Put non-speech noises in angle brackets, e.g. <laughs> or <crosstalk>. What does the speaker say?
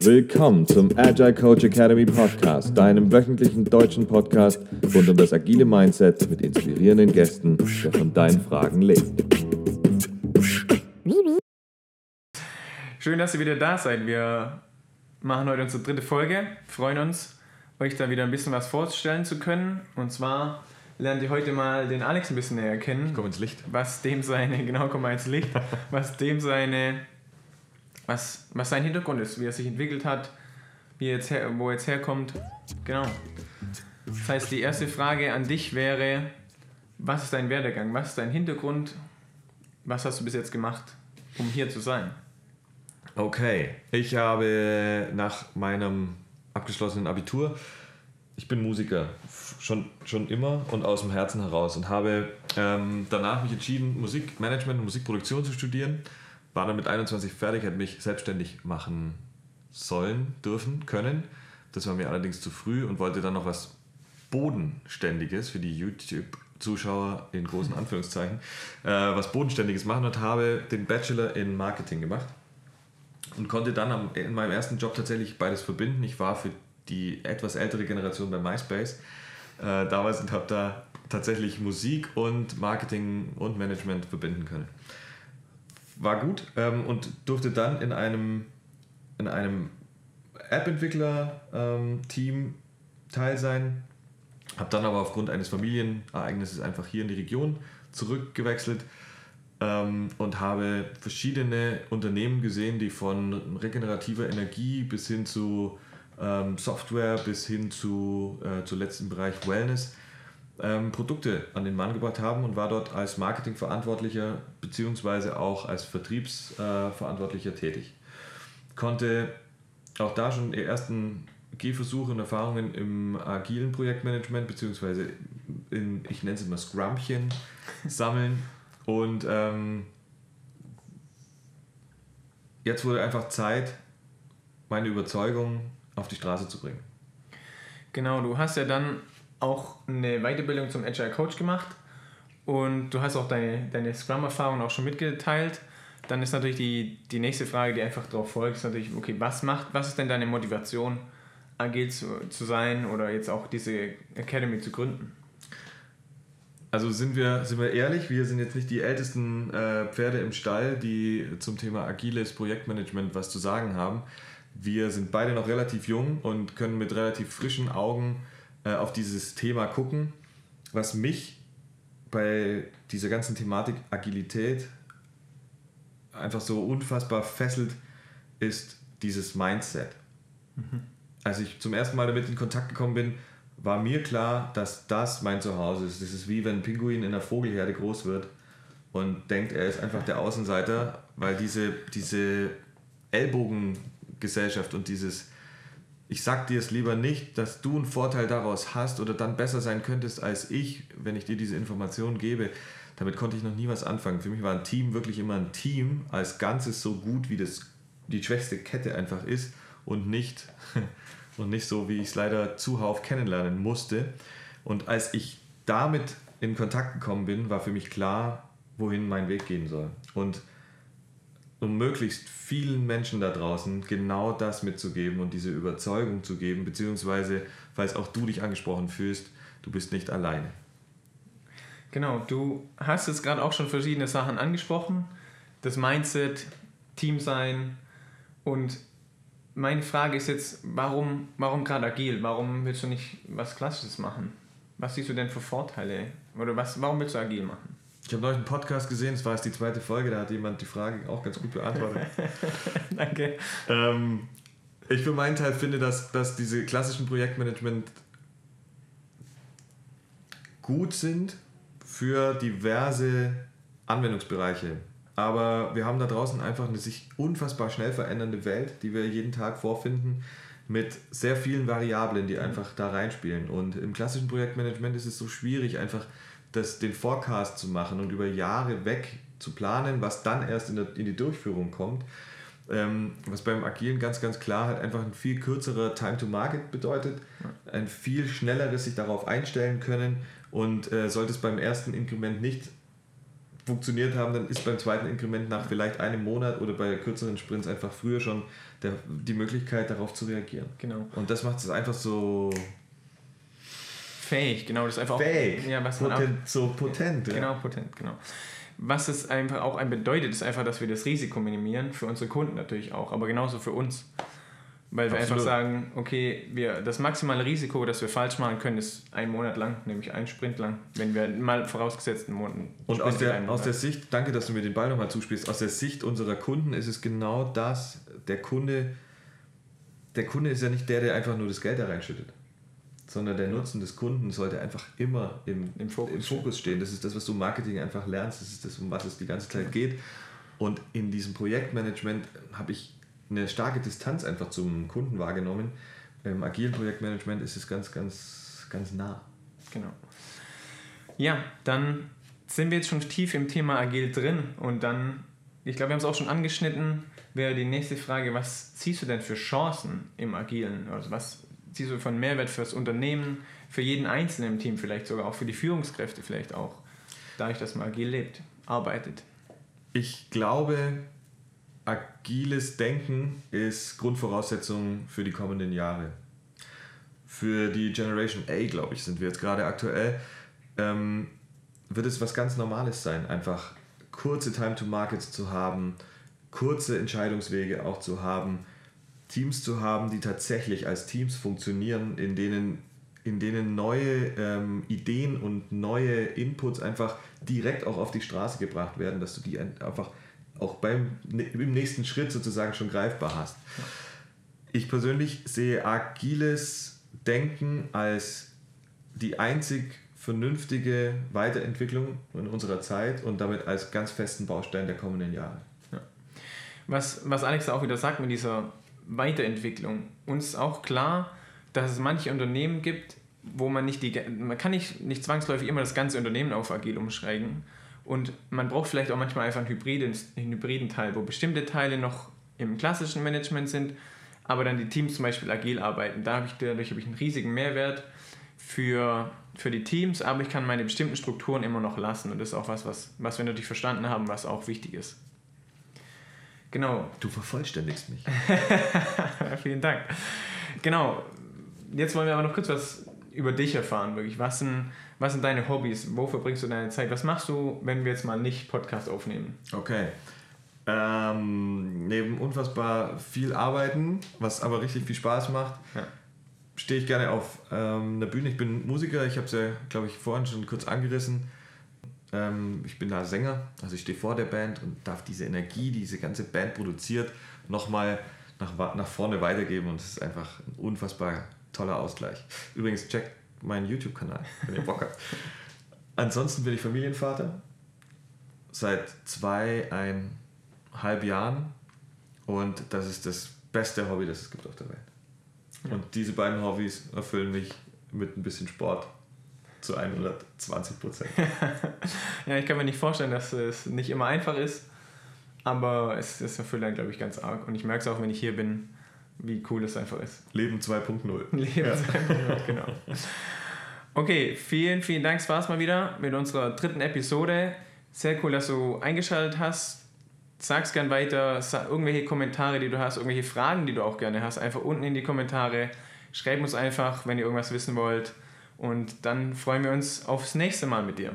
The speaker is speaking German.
Willkommen zum Agile Coach Academy Podcast, deinem wöchentlichen deutschen Podcast rund um das agile Mindset mit inspirierenden Gästen, der von deinen Fragen lebt. Schön, dass ihr wieder da seid. Wir machen heute unsere dritte Folge. Freuen uns, euch da wieder ein bisschen was vorstellen zu können. Und zwar lernt ihr heute mal den Alex ein bisschen näher kennen. Komm ins Licht. Was dem seine, <laughs> genau, komm mal ins Licht, was dem seine, was, was sein Hintergrund ist, wie er sich entwickelt hat, wie er jetzt her, wo er jetzt herkommt. Genau. Das heißt, die erste Frage an dich wäre, was ist dein Werdegang, was ist dein Hintergrund, was hast du bis jetzt gemacht, um hier zu sein? Okay, ich habe nach meinem abgeschlossenen Abitur, ich bin Musiker, schon, schon immer und aus dem Herzen heraus und habe ähm, danach mich entschieden, Musikmanagement und Musikproduktion zu studieren. War dann mit 21 fertig, hätte mich selbstständig machen sollen, dürfen, können. Das war mir allerdings zu früh und wollte dann noch was Bodenständiges für die YouTube-Zuschauer in großen <laughs> Anführungszeichen, äh, was Bodenständiges machen und habe den Bachelor in Marketing gemacht und konnte dann am, in meinem ersten Job tatsächlich beides verbinden. Ich war für die etwas ältere Generation bei MySpace äh, damals und habe da tatsächlich Musik und Marketing und Management verbinden können. War gut ähm, und durfte dann in einem, in einem App-Entwickler-Team ähm, teil sein. Habe dann aber aufgrund eines Familienereignisses einfach hier in die Region zurückgewechselt ähm, und habe verschiedene Unternehmen gesehen, die von regenerativer Energie bis hin zu ähm, Software bis hin zu äh, zuletzt im Bereich Wellness ähm, Produkte an den Mann gebracht haben und war dort als Marketingverantwortlicher beziehungsweise auch als Vertriebsverantwortlicher äh, tätig. Konnte auch da schon die ersten Gehversuche und Erfahrungen im agilen Projektmanagement beziehungsweise in, ich nenne es immer Scrumpchen <laughs> sammeln und ähm, jetzt wurde einfach Zeit, meine Überzeugung auf die Straße zu bringen. Genau, du hast ja dann auch eine Weiterbildung zum Agile Coach gemacht und du hast auch deine, deine Scrum-Erfahrung auch schon mitgeteilt. Dann ist natürlich die, die nächste Frage, die einfach darauf folgt, ist natürlich, okay, was macht, was ist denn deine Motivation, agil zu, zu sein oder jetzt auch diese Academy zu gründen? Also sind wir, sind wir ehrlich, wir sind jetzt nicht die ältesten äh, Pferde im Stall, die zum Thema agiles Projektmanagement was zu sagen haben. Wir sind beide noch relativ jung und können mit relativ frischen Augen äh, auf dieses Thema gucken. Was mich bei dieser ganzen Thematik Agilität einfach so unfassbar fesselt, ist dieses Mindset. Mhm. Als ich zum ersten Mal damit in Kontakt gekommen bin, war mir klar, dass das mein Zuhause ist. Das ist wie wenn ein Pinguin in einer Vogelherde groß wird und denkt, er ist einfach der Außenseiter, weil diese, diese Ellbogengesellschaft und dieses, ich sag dir es lieber nicht, dass du einen Vorteil daraus hast oder dann besser sein könntest als ich, wenn ich dir diese Informationen gebe, damit konnte ich noch nie was anfangen. Für mich war ein Team wirklich immer ein Team als Ganzes so gut, wie das die schwächste Kette einfach ist und nicht <laughs> und nicht so, wie ich es leider zuhauf kennenlernen musste. Und als ich damit in Kontakt gekommen bin, war für mich klar, wohin mein Weg gehen soll. Und um möglichst vielen Menschen da draußen genau das mitzugeben und diese Überzeugung zu geben, beziehungsweise, falls auch du dich angesprochen fühlst, du bist nicht alleine. Genau, du hast jetzt gerade auch schon verschiedene Sachen angesprochen. Das Mindset, Team sein und meine Frage ist jetzt, warum, warum gerade agil? Warum willst du nicht was Klassisches machen? Was siehst du denn für Vorteile? Oder was, warum willst du agil machen? Ich habe neulich einen Podcast gesehen, es war jetzt die zweite Folge, da hat jemand die Frage auch ganz gut beantwortet. <laughs> Danke. Ähm, ich für meinen Teil finde, dass, dass diese klassischen Projektmanagement gut sind für diverse Anwendungsbereiche. Aber wir haben da draußen einfach eine sich unfassbar schnell verändernde Welt, die wir jeden Tag vorfinden, mit sehr vielen Variablen, die einfach da reinspielen. Und im klassischen Projektmanagement ist es so schwierig, einfach das, den Forecast zu machen und über Jahre weg zu planen, was dann erst in, der, in die Durchführung kommt. Ähm, was beim Agilen ganz, ganz klar halt einfach ein viel kürzerer Time to Market bedeutet, ein viel schnelleres sich darauf einstellen können und äh, sollte es beim ersten Inkrement nicht funktioniert haben, dann ist beim zweiten Inkrement nach vielleicht einem Monat oder bei kürzeren Sprints einfach früher schon der, die Möglichkeit, darauf zu reagieren. Genau. Und das macht es einfach so Fähig, genau, das ist einfach fähig, auch, ja, was man auch, potent, so potent. Ja. Genau, potent, genau. Was es einfach auch ein bedeutet, ist einfach, dass wir das Risiko minimieren, für unsere Kunden natürlich auch, aber genauso für uns. Weil wir Absolut. einfach sagen, okay, wir, das maximale Risiko, das wir falsch machen können, ist ein Monat lang, nämlich ein Sprint lang, wenn wir mal vorausgesetzt einen Monat. Und aus der, aus der. Sicht, danke, dass du mir den Ball nochmal zuspielst, aus der Sicht unserer Kunden ist es genau das, der Kunde, der Kunde ist ja nicht der, der einfach nur das Geld da reinschüttet, sondern der Nutzen des Kunden sollte einfach immer im, Im Fokus im Fokus stehen. Das ist das, was du im Marketing einfach lernst, das ist das, um was es die ganze Zeit geht. Und in diesem Projektmanagement habe ich eine starke Distanz einfach zum Kunden wahrgenommen. Im agilen Projektmanagement ist es ganz, ganz, ganz nah. Genau. Ja, dann sind wir jetzt schon tief im Thema Agil drin und dann, ich glaube, wir haben es auch schon angeschnitten, wäre die nächste Frage, was siehst du denn für Chancen im Agilen? Also was siehst du von Mehrwert fürs Unternehmen, für jeden Einzelnen im Team vielleicht sogar, auch für die Führungskräfte vielleicht auch, dadurch, dass man agil lebt, arbeitet? Ich glaube, agiles Denken ist Grundvoraussetzung für die kommenden Jahre. Für die Generation A, glaube ich, sind wir jetzt gerade aktuell, ähm, wird es was ganz Normales sein, einfach kurze Time to Markets zu haben, kurze Entscheidungswege auch zu haben, Teams zu haben, die tatsächlich als Teams funktionieren, in denen, in denen neue ähm, Ideen und neue Inputs einfach direkt auch auf die Straße gebracht werden, dass du die ein- einfach auch beim, im nächsten Schritt sozusagen schon greifbar hast. Ich persönlich sehe agiles Denken als die einzig vernünftige Weiterentwicklung in unserer Zeit und damit als ganz festen Baustein der kommenden Jahre. Was, was Alex auch wieder sagt mit dieser Weiterentwicklung, uns ist auch klar, dass es manche Unternehmen gibt, wo man nicht die, man kann nicht, nicht zwangsläufig immer das ganze Unternehmen auf agil umschreiben und man braucht vielleicht auch manchmal einfach einen hybriden, einen hybriden Teil, wo bestimmte Teile noch im klassischen Management sind, aber dann die Teams zum Beispiel agil arbeiten. Dadurch habe ich einen riesigen Mehrwert für, für die Teams, aber ich kann meine bestimmten Strukturen immer noch lassen und das ist auch was, was, was wir natürlich verstanden haben, was auch wichtig ist. Genau, Du vervollständigst mich. <laughs> Vielen Dank. Genau. Jetzt wollen wir aber noch kurz was über dich erfahren, wirklich. Was sind, was sind deine Hobbys? Wo verbringst du deine Zeit? Was machst du, wenn wir jetzt mal nicht Podcast aufnehmen? Okay. Ähm, neben unfassbar viel Arbeiten, was aber richtig viel Spaß macht, Ja. stehe ich gerne auf ähm, einer Bühne. Ich bin Musiker, ich habe es ja, glaube ich, vorhin schon kurz angerissen. Ähm, ich bin da Sänger, also ich stehe vor der Band und darf diese Energie, die diese ganze Band produziert, nochmal nach, nach vorne weitergeben und es ist einfach ein unfassbar toller Ausgleich. Übrigens, checkt meinen YouTube-Kanal, wenn ihr Bock habt. <laughs> Ansonsten bin ich Familienvater seit zweieinhalb Jahren und das ist das beste Hobby, das es gibt auf der Welt. Und diese beiden Hobbys erfüllen mich mit ein bisschen Sport zu 120 Prozent. <laughs> Ja, ich kann mir nicht vorstellen, dass es nicht immer einfach ist, aber es, es erfüllt einen, glaube ich, ganz arg. Und ich merke es auch, wenn ich hier bin, wie cool es einfach ist. Leben 2.0. <laughs> Lebensentwicklung, genau. Okay, vielen, vielen Dank. Es war's mal wieder mit unserer dritten Episode. Sehr cool, dass du eingeschaltet hast. Sag's gern weiter. Sag irgendwelche Kommentare, die du hast, irgendwelche Fragen, die du auch gerne hast, einfach unten in die Kommentare. Schreib uns einfach, wenn ihr irgendwas wissen wollt. Und dann freuen wir uns aufs nächste Mal mit dir.